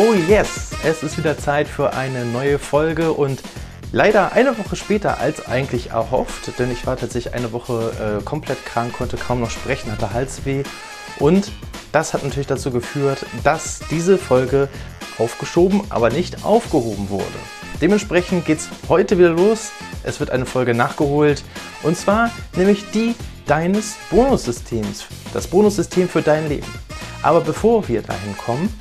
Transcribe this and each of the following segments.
Oh yes, es ist wieder Zeit für eine neue Folge und leider eine Woche später als eigentlich erhofft, denn ich war tatsächlich eine Woche äh, komplett krank, konnte kaum noch sprechen, hatte Halsweh und das hat natürlich dazu geführt, dass diese Folge aufgeschoben, aber nicht aufgehoben wurde. Dementsprechend geht es heute wieder los. Es wird eine Folge nachgeholt und zwar nämlich die deines Bonussystems, das Bonussystem für dein Leben. Aber bevor wir dahin kommen,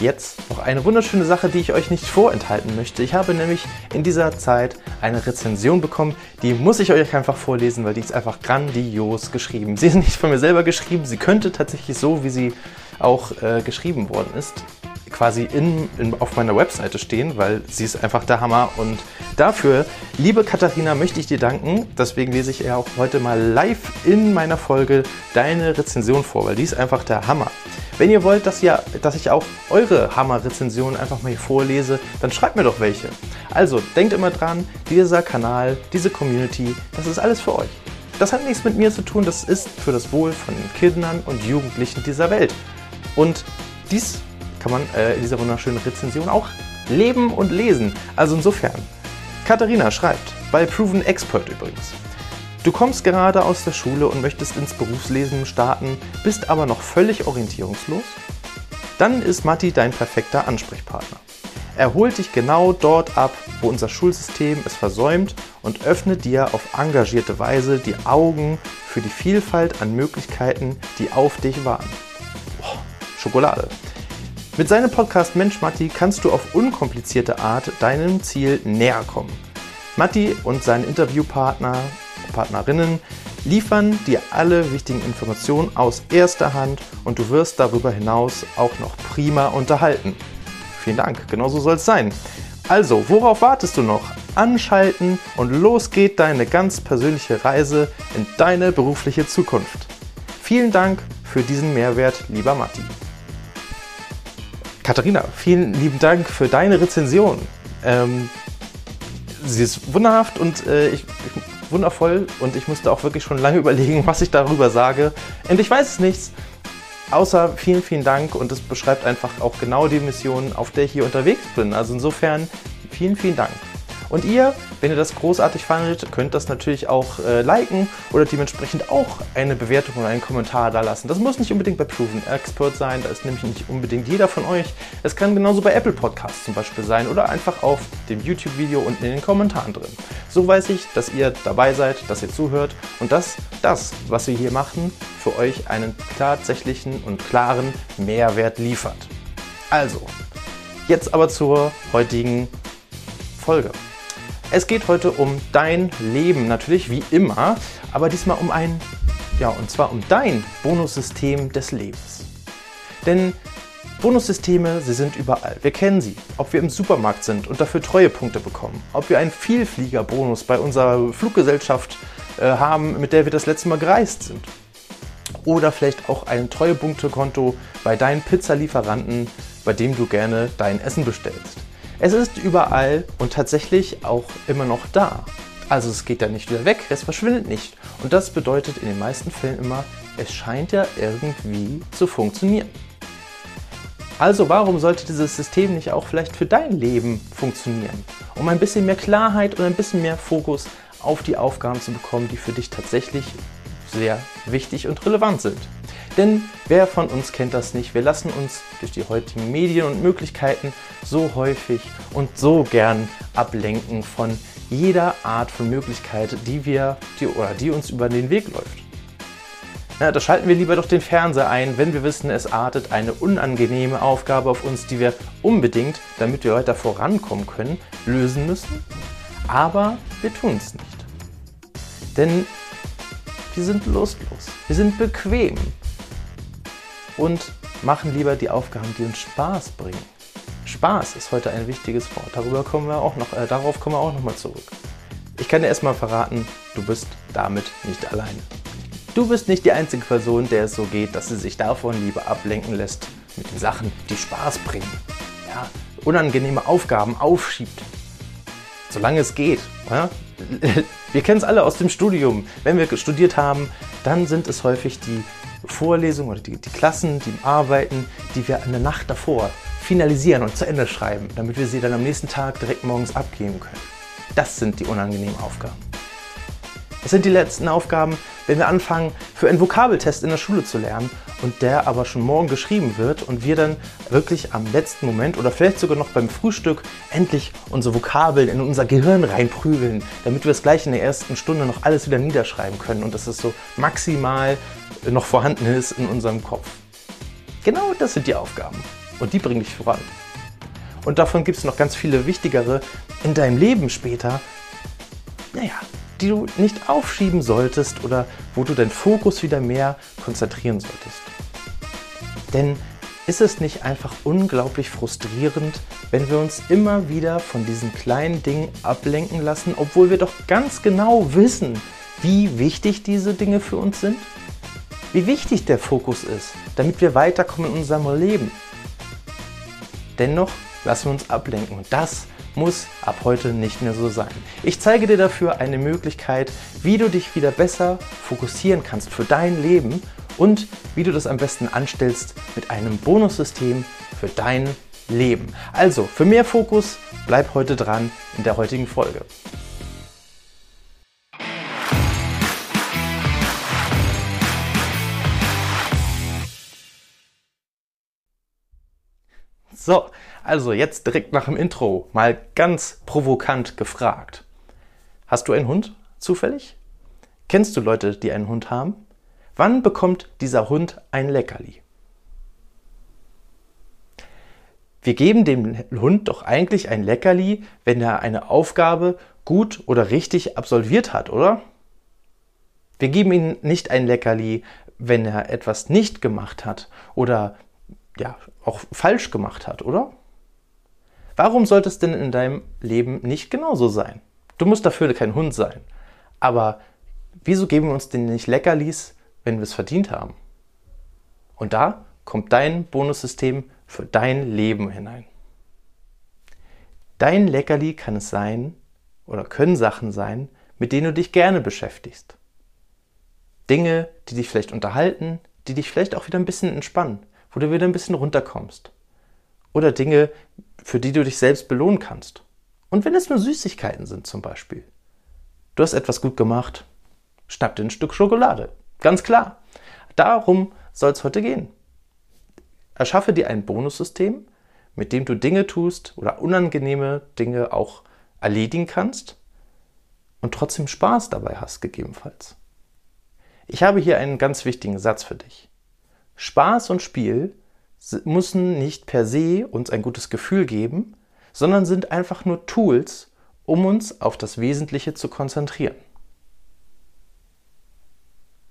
jetzt noch eine wunderschöne Sache, die ich euch nicht vorenthalten möchte. Ich habe nämlich in dieser Zeit eine Rezension bekommen, die muss ich euch einfach vorlesen, weil die ist einfach grandios geschrieben. Sie ist nicht von mir selber geschrieben, sie könnte tatsächlich so, wie sie auch äh, geschrieben worden ist, quasi in, in, auf meiner Webseite stehen, weil sie ist einfach der Hammer. Und dafür, liebe Katharina, möchte ich dir danken. Deswegen lese ich ja auch heute mal live in meiner Folge deine Rezension vor, weil die ist einfach der Hammer. Wenn ihr wollt, dass, ihr, dass ich auch eure Hammer-Rezensionen einfach mal hier vorlese, dann schreibt mir doch welche. Also denkt immer dran, dieser Kanal, diese Community, das ist alles für euch. Das hat nichts mit mir zu tun, das ist für das Wohl von Kindern und Jugendlichen dieser Welt. Und dies kann man äh, in dieser wunderschönen Rezension auch leben und lesen. Also insofern, Katharina schreibt, bei Proven Expert übrigens. Du kommst gerade aus der Schule und möchtest ins Berufslesen starten, bist aber noch völlig orientierungslos? Dann ist Matti dein perfekter Ansprechpartner. Er holt dich genau dort ab, wo unser Schulsystem es versäumt und öffnet dir auf engagierte Weise die Augen für die Vielfalt an Möglichkeiten, die auf dich warten. Boah, Schokolade. Mit seinem Podcast Mensch Matti kannst du auf unkomplizierte Art deinem Ziel näher kommen. Matti und sein Interviewpartner Partnerinnen liefern dir alle wichtigen Informationen aus erster Hand und du wirst darüber hinaus auch noch prima unterhalten. Vielen Dank, genauso soll es sein. Also, worauf wartest du noch? Anschalten und los geht deine ganz persönliche Reise in deine berufliche Zukunft. Vielen Dank für diesen Mehrwert, lieber Matti. Katharina, vielen lieben Dank für deine Rezension. Ähm, sie ist wunderhaft und äh, ich, ich wundervoll und ich musste auch wirklich schon lange überlegen, was ich darüber sage. Und ich weiß es nichts. Außer vielen, vielen Dank und es beschreibt einfach auch genau die Mission, auf der ich hier unterwegs bin. Also insofern vielen, vielen Dank. Und ihr, wenn ihr das großartig fandet, könnt das natürlich auch äh, liken oder dementsprechend auch eine Bewertung oder einen Kommentar da lassen. Das muss nicht unbedingt bei Proven Expert sein, da ist nämlich nicht unbedingt jeder von euch. Es kann genauso bei Apple Podcasts zum Beispiel sein oder einfach auf dem YouTube-Video unten in den Kommentaren drin. So weiß ich, dass ihr dabei seid, dass ihr zuhört und dass das, was wir hier machen, für euch einen tatsächlichen und klaren Mehrwert liefert. Also, jetzt aber zur heutigen Folge. Es geht heute um dein Leben, natürlich wie immer, aber diesmal um ein, ja, und zwar um dein Bonussystem des Lebens. Denn Bonussysteme, sie sind überall. Wir kennen sie. Ob wir im Supermarkt sind und dafür Treuepunkte bekommen. Ob wir einen Vielfliegerbonus bei unserer Fluggesellschaft äh, haben, mit der wir das letzte Mal gereist sind. Oder vielleicht auch ein Treuepunktekonto bei deinen Pizzalieferanten, bei dem du gerne dein Essen bestellst. Es ist überall und tatsächlich auch immer noch da. Also es geht ja nicht wieder weg, es verschwindet nicht. Und das bedeutet in den meisten Fällen immer, es scheint ja irgendwie zu funktionieren. Also warum sollte dieses System nicht auch vielleicht für dein Leben funktionieren? Um ein bisschen mehr Klarheit und ein bisschen mehr Fokus auf die Aufgaben zu bekommen, die für dich tatsächlich sehr wichtig und relevant sind. Denn wer von uns kennt das nicht? Wir lassen uns durch die heutigen Medien und Möglichkeiten so häufig und so gern ablenken von jeder Art von Möglichkeit, die wir die, oder die uns über den Weg läuft. Na, da schalten wir lieber doch den Fernseher ein, wenn wir wissen, es artet eine unangenehme Aufgabe auf uns, die wir unbedingt, damit wir weiter vorankommen können, lösen müssen. Aber wir tun es nicht. Denn wir sind lustlos, wir sind bequem und machen lieber die Aufgaben, die uns Spaß bringen. Spaß ist heute ein wichtiges Wort. Darüber kommen wir auch noch, äh, darauf kommen wir auch noch mal zurück. Ich kann dir erstmal verraten, du bist damit nicht alleine. Du bist nicht die einzige Person, der es so geht, dass sie sich davon lieber ablenken lässt mit den Sachen, die Spaß bringen. Ja, unangenehme Aufgaben aufschiebt. Solange es geht. Ja? Wir kennen es alle aus dem Studium. Wenn wir studiert haben, dann sind es häufig die Vorlesungen oder die, die Klassen, die Arbeiten, die wir in der Nacht davor finalisieren und zu Ende schreiben, damit wir sie dann am nächsten Tag direkt morgens abgeben können. Das sind die unangenehmen Aufgaben. Es sind die letzten Aufgaben, wenn wir anfangen, für einen Vokabeltest in der Schule zu lernen und der aber schon morgen geschrieben wird und wir dann wirklich am letzten Moment oder vielleicht sogar noch beim Frühstück endlich unsere Vokabeln in unser Gehirn reinprügeln, damit wir es gleich in der ersten Stunde noch alles wieder niederschreiben können und dass es so maximal noch vorhanden ist in unserem Kopf. Genau das sind die Aufgaben und die bringen dich voran. Und davon gibt es noch ganz viele wichtigere in deinem Leben später. Naja, die du nicht aufschieben solltest oder wo du deinen Fokus wieder mehr konzentrieren solltest. Denn ist es nicht einfach unglaublich frustrierend, wenn wir uns immer wieder von diesen kleinen Dingen ablenken lassen, obwohl wir doch ganz genau wissen, wie wichtig diese Dinge für uns sind? Wie wichtig der Fokus ist, damit wir weiterkommen in unserem Leben. Dennoch lassen wir uns ablenken und das muss ab heute nicht mehr so sein. Ich zeige dir dafür eine Möglichkeit, wie du dich wieder besser fokussieren kannst für dein Leben und wie du das am besten anstellst mit einem Bonussystem für dein Leben. Also, für mehr Fokus bleib heute dran in der heutigen Folge. So, also jetzt direkt nach dem Intro mal ganz provokant gefragt. Hast du einen Hund zufällig? Kennst du Leute, die einen Hund haben? Wann bekommt dieser Hund ein Leckerli? Wir geben dem Hund doch eigentlich ein Leckerli, wenn er eine Aufgabe gut oder richtig absolviert hat, oder? Wir geben ihm nicht ein Leckerli, wenn er etwas nicht gemacht hat oder ja, auch falsch gemacht hat, oder? Warum sollte es denn in deinem Leben nicht genauso sein? Du musst dafür kein Hund sein. Aber wieso geben wir uns denn nicht Leckerlis, wenn wir es verdient haben? Und da kommt dein Bonussystem für dein Leben hinein. Dein Leckerli kann es sein oder können Sachen sein, mit denen du dich gerne beschäftigst. Dinge, die dich vielleicht unterhalten, die dich vielleicht auch wieder ein bisschen entspannen, wo du wieder ein bisschen runterkommst. Oder Dinge, für die du dich selbst belohnen kannst. Und wenn es nur Süßigkeiten sind zum Beispiel. Du hast etwas gut gemacht, schnapp dir ein Stück Schokolade. Ganz klar. Darum soll es heute gehen. Erschaffe dir ein Bonussystem, mit dem du Dinge tust oder unangenehme Dinge auch erledigen kannst und trotzdem Spaß dabei hast, gegebenenfalls. Ich habe hier einen ganz wichtigen Satz für dich. Spaß und Spiel müssen nicht per se uns ein gutes Gefühl geben, sondern sind einfach nur Tools, um uns auf das Wesentliche zu konzentrieren.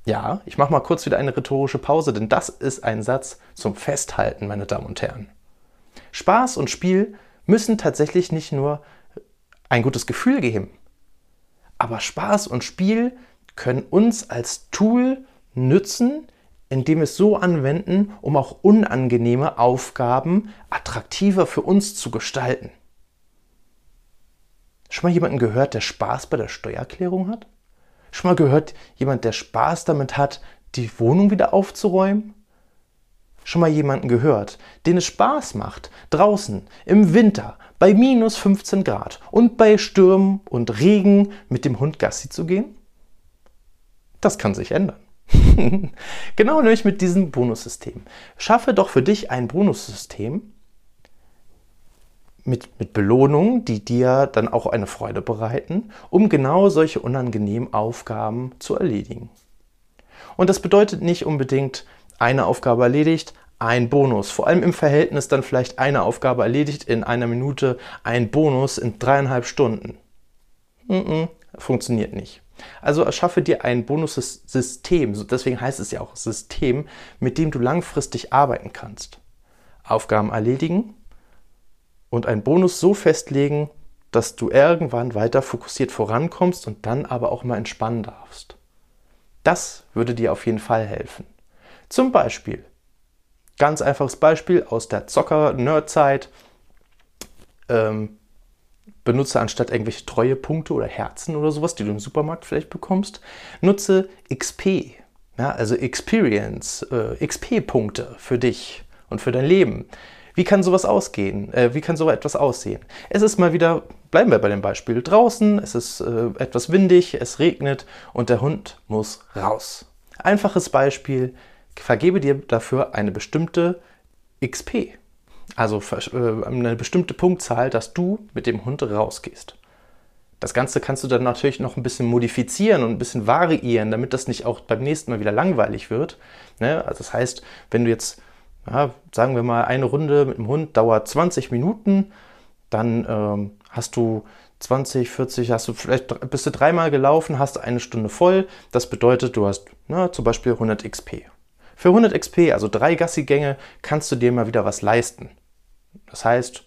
Ja, ich mache mal kurz wieder eine rhetorische Pause, denn das ist ein Satz zum Festhalten, meine Damen und Herren. Spaß und Spiel müssen tatsächlich nicht nur ein gutes Gefühl geben, aber Spaß und Spiel können uns als Tool nützen, indem wir es so anwenden, um auch unangenehme Aufgaben attraktiver für uns zu gestalten. Schon mal jemanden gehört, der Spaß bei der Steuererklärung hat? Schon mal gehört, jemand, der Spaß damit hat, die Wohnung wieder aufzuräumen? Schon mal jemanden gehört, den es Spaß macht, draußen im Winter bei minus 15 Grad und bei Stürmen und Regen mit dem Hund Gassi zu gehen? Das kann sich ändern. genau nämlich mit diesem Bonussystem. Schaffe doch für dich ein Bonussystem mit, mit Belohnungen, die dir dann auch eine Freude bereiten, um genau solche unangenehmen Aufgaben zu erledigen. Und das bedeutet nicht unbedingt eine Aufgabe erledigt, ein Bonus. Vor allem im Verhältnis dann vielleicht eine Aufgabe erledigt in einer Minute, ein Bonus in dreieinhalb Stunden. Mm -mm, funktioniert nicht. Also erschaffe dir ein Bonussystem, deswegen heißt es ja auch System, mit dem du langfristig arbeiten kannst. Aufgaben erledigen und einen Bonus so festlegen, dass du irgendwann weiter fokussiert vorankommst und dann aber auch mal entspannen darfst. Das würde dir auf jeden Fall helfen. Zum Beispiel, ganz einfaches Beispiel aus der Zocker-Nerd-Zeit. Ähm, benutze anstatt irgendwelche Treuepunkte oder Herzen oder sowas, die du im Supermarkt vielleicht bekommst, nutze XP, ja, also Experience, äh, XP-Punkte für dich und für dein Leben. Wie kann sowas ausgehen? Äh, wie kann so etwas aussehen? Es ist mal wieder, bleiben wir bei dem Beispiel, draußen, es ist äh, etwas windig, es regnet und der Hund muss raus. Einfaches Beispiel, vergebe dir dafür eine bestimmte XP, also äh, eine bestimmte Punktzahl, dass du mit dem Hund rausgehst. Das Ganze kannst du dann natürlich noch ein bisschen modifizieren und ein bisschen variieren, damit das nicht auch beim nächsten Mal wieder langweilig wird. Ne? Also das heißt, wenn du jetzt, ja, sagen wir mal, eine Runde mit dem Hund dauert 20 Minuten, dann ähm, hast du 20, 40, hast du vielleicht bist du dreimal gelaufen, hast eine Stunde voll. Das bedeutet, du hast na, zum Beispiel 100 XP. Für 100 XP, also drei Gassigänge, kannst du dir mal wieder was leisten. Das heißt,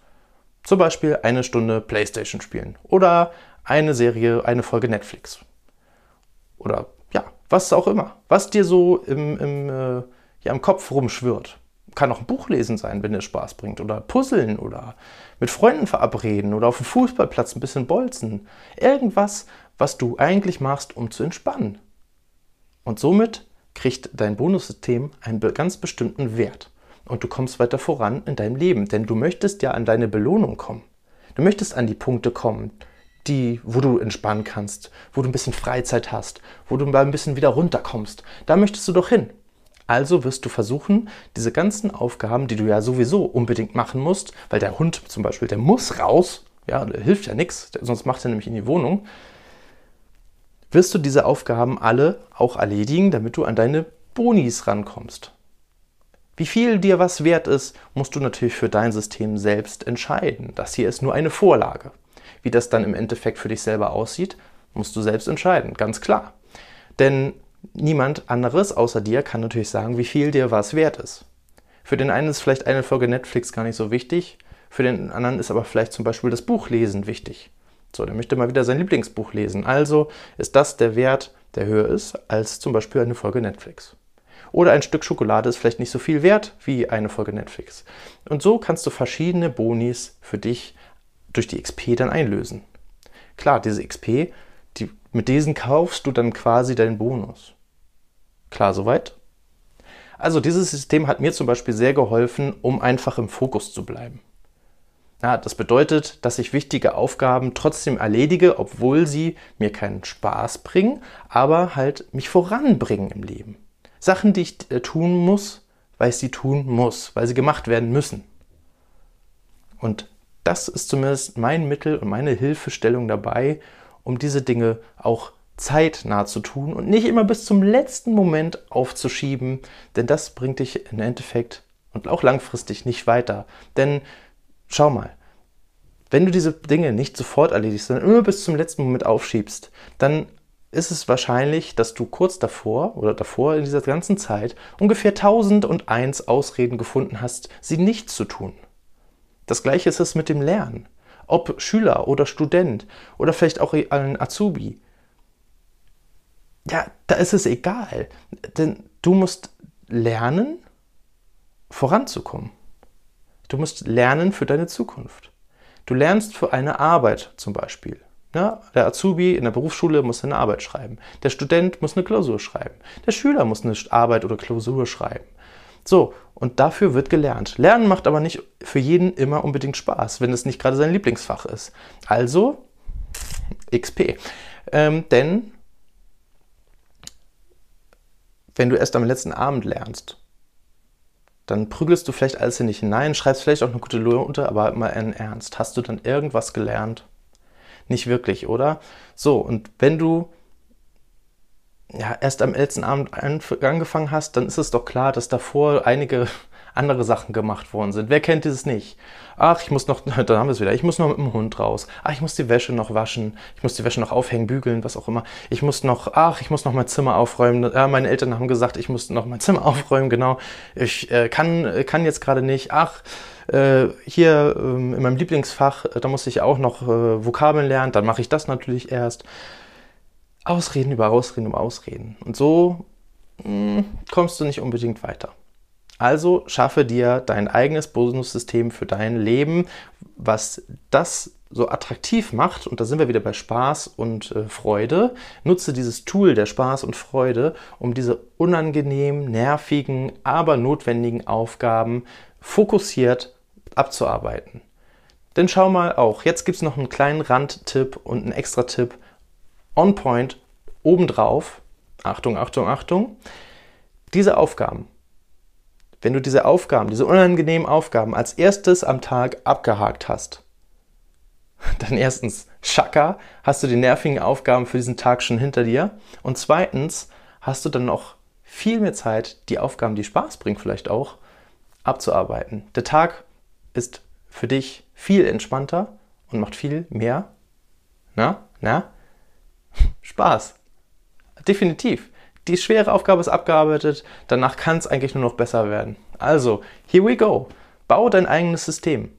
zum Beispiel eine Stunde Playstation spielen oder eine Serie, eine Folge Netflix. Oder ja, was auch immer. Was dir so im, im, äh, ja, im Kopf rumschwirrt. Kann auch ein Buch lesen sein, wenn es Spaß bringt. Oder puzzeln oder mit Freunden verabreden oder auf dem Fußballplatz ein bisschen bolzen. Irgendwas, was du eigentlich machst, um zu entspannen. Und somit kriegt dein Bonussystem einen ganz bestimmten Wert. Und du kommst weiter voran in deinem Leben, denn du möchtest ja an deine Belohnung kommen. Du möchtest an die Punkte kommen, die, wo du entspannen kannst, wo du ein bisschen Freizeit hast, wo du mal ein bisschen wieder runterkommst. Da möchtest du doch hin. Also wirst du versuchen, diese ganzen Aufgaben, die du ja sowieso unbedingt machen musst, weil der Hund zum Beispiel, der muss raus, ja, hilft ja nichts, sonst macht er nämlich in die Wohnung, wirst du diese Aufgaben alle auch erledigen, damit du an deine Bonis rankommst. Wie viel dir was wert ist, musst du natürlich für dein System selbst entscheiden. Das hier ist nur eine Vorlage. Wie das dann im Endeffekt für dich selber aussieht, musst du selbst entscheiden, ganz klar. Denn niemand anderes außer dir kann natürlich sagen, wie viel dir was wert ist. Für den einen ist vielleicht eine Folge Netflix gar nicht so wichtig, für den anderen ist aber vielleicht zum Beispiel das Buchlesen wichtig. So, der möchte mal wieder sein Lieblingsbuch lesen. Also ist das der Wert, der höher ist als zum Beispiel eine Folge Netflix. Oder ein Stück Schokolade ist vielleicht nicht so viel wert wie eine Folge Netflix. Und so kannst du verschiedene Bonis für dich durch die XP dann einlösen. Klar, diese XP, die, mit diesen kaufst du dann quasi deinen Bonus. Klar, soweit? Also dieses System hat mir zum Beispiel sehr geholfen, um einfach im Fokus zu bleiben. Ja, das bedeutet, dass ich wichtige Aufgaben trotzdem erledige, obwohl sie mir keinen Spaß bringen, aber halt mich voranbringen im Leben. Sachen, die ich äh, tun muss, weil ich sie tun muss, weil sie gemacht werden müssen. Und das ist zumindest mein Mittel und meine Hilfestellung dabei, um diese Dinge auch zeitnah zu tun und nicht immer bis zum letzten Moment aufzuschieben, denn das bringt dich im Endeffekt und auch langfristig nicht weiter. Denn schau mal, wenn du diese Dinge nicht sofort erledigst, sondern immer bis zum letzten Moment aufschiebst, dann ist es wahrscheinlich, dass du kurz davor oder davor in dieser ganzen Zeit ungefähr 1001 Ausreden gefunden hast, sie nicht zu tun. Das gleiche ist es mit dem Lernen. Ob Schüler oder Student oder vielleicht auch ein Azubi. Ja, da ist es egal. Denn du musst lernen, voranzukommen. Du musst lernen für deine Zukunft. Du lernst für eine Arbeit zum Beispiel. Ja, der Azubi in der Berufsschule muss eine Arbeit schreiben. Der Student muss eine Klausur schreiben. Der Schüler muss eine Arbeit oder Klausur schreiben. So, und dafür wird gelernt. Lernen macht aber nicht für jeden immer unbedingt Spaß, wenn es nicht gerade sein Lieblingsfach ist. Also XP. Ähm, denn wenn du erst am letzten Abend lernst, dann prügelst du vielleicht alles in dich hinein, schreibst vielleicht auch eine gute Note, aber immer in Ernst. Hast du dann irgendwas gelernt? Nicht wirklich, oder? So, und wenn du ja, erst am letzten Abend angefangen hast, dann ist es doch klar, dass davor einige andere Sachen gemacht worden sind. Wer kennt dieses nicht? Ach, ich muss noch, da haben wir es wieder, ich muss noch mit dem Hund raus. Ach, ich muss die Wäsche noch waschen. Ich muss die Wäsche noch aufhängen, bügeln, was auch immer. Ich muss noch, ach, ich muss noch mein Zimmer aufräumen. Ja, meine Eltern haben gesagt, ich muss noch mein Zimmer aufräumen, genau. Ich äh, kann, kann jetzt gerade nicht. Ach, äh, hier äh, in meinem Lieblingsfach, äh, da muss ich auch noch äh, Vokabeln lernen. Dann mache ich das natürlich erst. Ausreden über Ausreden über Ausreden. Und so mh, hm, kommst du nicht unbedingt weiter. Also schaffe dir dein eigenes Bonussystem für dein Leben, was das so attraktiv macht. Und da sind wir wieder bei Spaß und äh, Freude. Nutze dieses Tool der Spaß und Freude, um diese unangenehmen, nervigen, aber notwendigen Aufgaben fokussiert abzuarbeiten. Denn schau mal auch, jetzt gibt es noch einen kleinen Randtipp und einen extra Tipp on point obendrauf. Achtung, Achtung, Achtung. Diese Aufgaben, wenn du diese Aufgaben, diese unangenehmen Aufgaben als erstes am Tag abgehakt hast, dann erstens, Schaka, hast du die nervigen Aufgaben für diesen Tag schon hinter dir. Und zweitens, hast du dann noch viel mehr Zeit, die Aufgaben, die Spaß bringen, vielleicht auch, abzuarbeiten. Der Tag ist für dich viel entspannter und macht viel mehr, na, na, Spaß. Definitiv. Die schwere Aufgabe ist abgearbeitet, danach kann es eigentlich nur noch besser werden. Also, here we go. Bau dein eigenes System.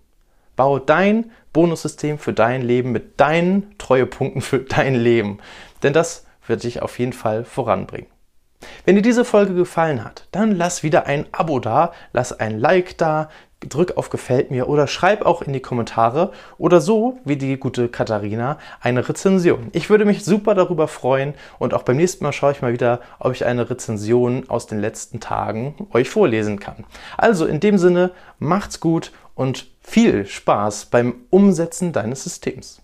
Bau dein Bonussystem für dein Leben mit deinen Treuepunkten für dein Leben. Denn das wird dich auf jeden Fall voranbringen. Wenn dir diese Folge gefallen hat, dann lass wieder ein Abo da, lass ein Like da, drück auf Gefällt mir oder schreib auch in die Kommentare oder so wie die gute Katharina eine Rezension. Ich würde mich super darüber freuen und auch beim nächsten Mal schaue ich mal wieder, ob ich eine Rezension aus den letzten Tagen euch vorlesen kann. Also in dem Sinne, macht's gut und viel Spaß beim Umsetzen deines Systems.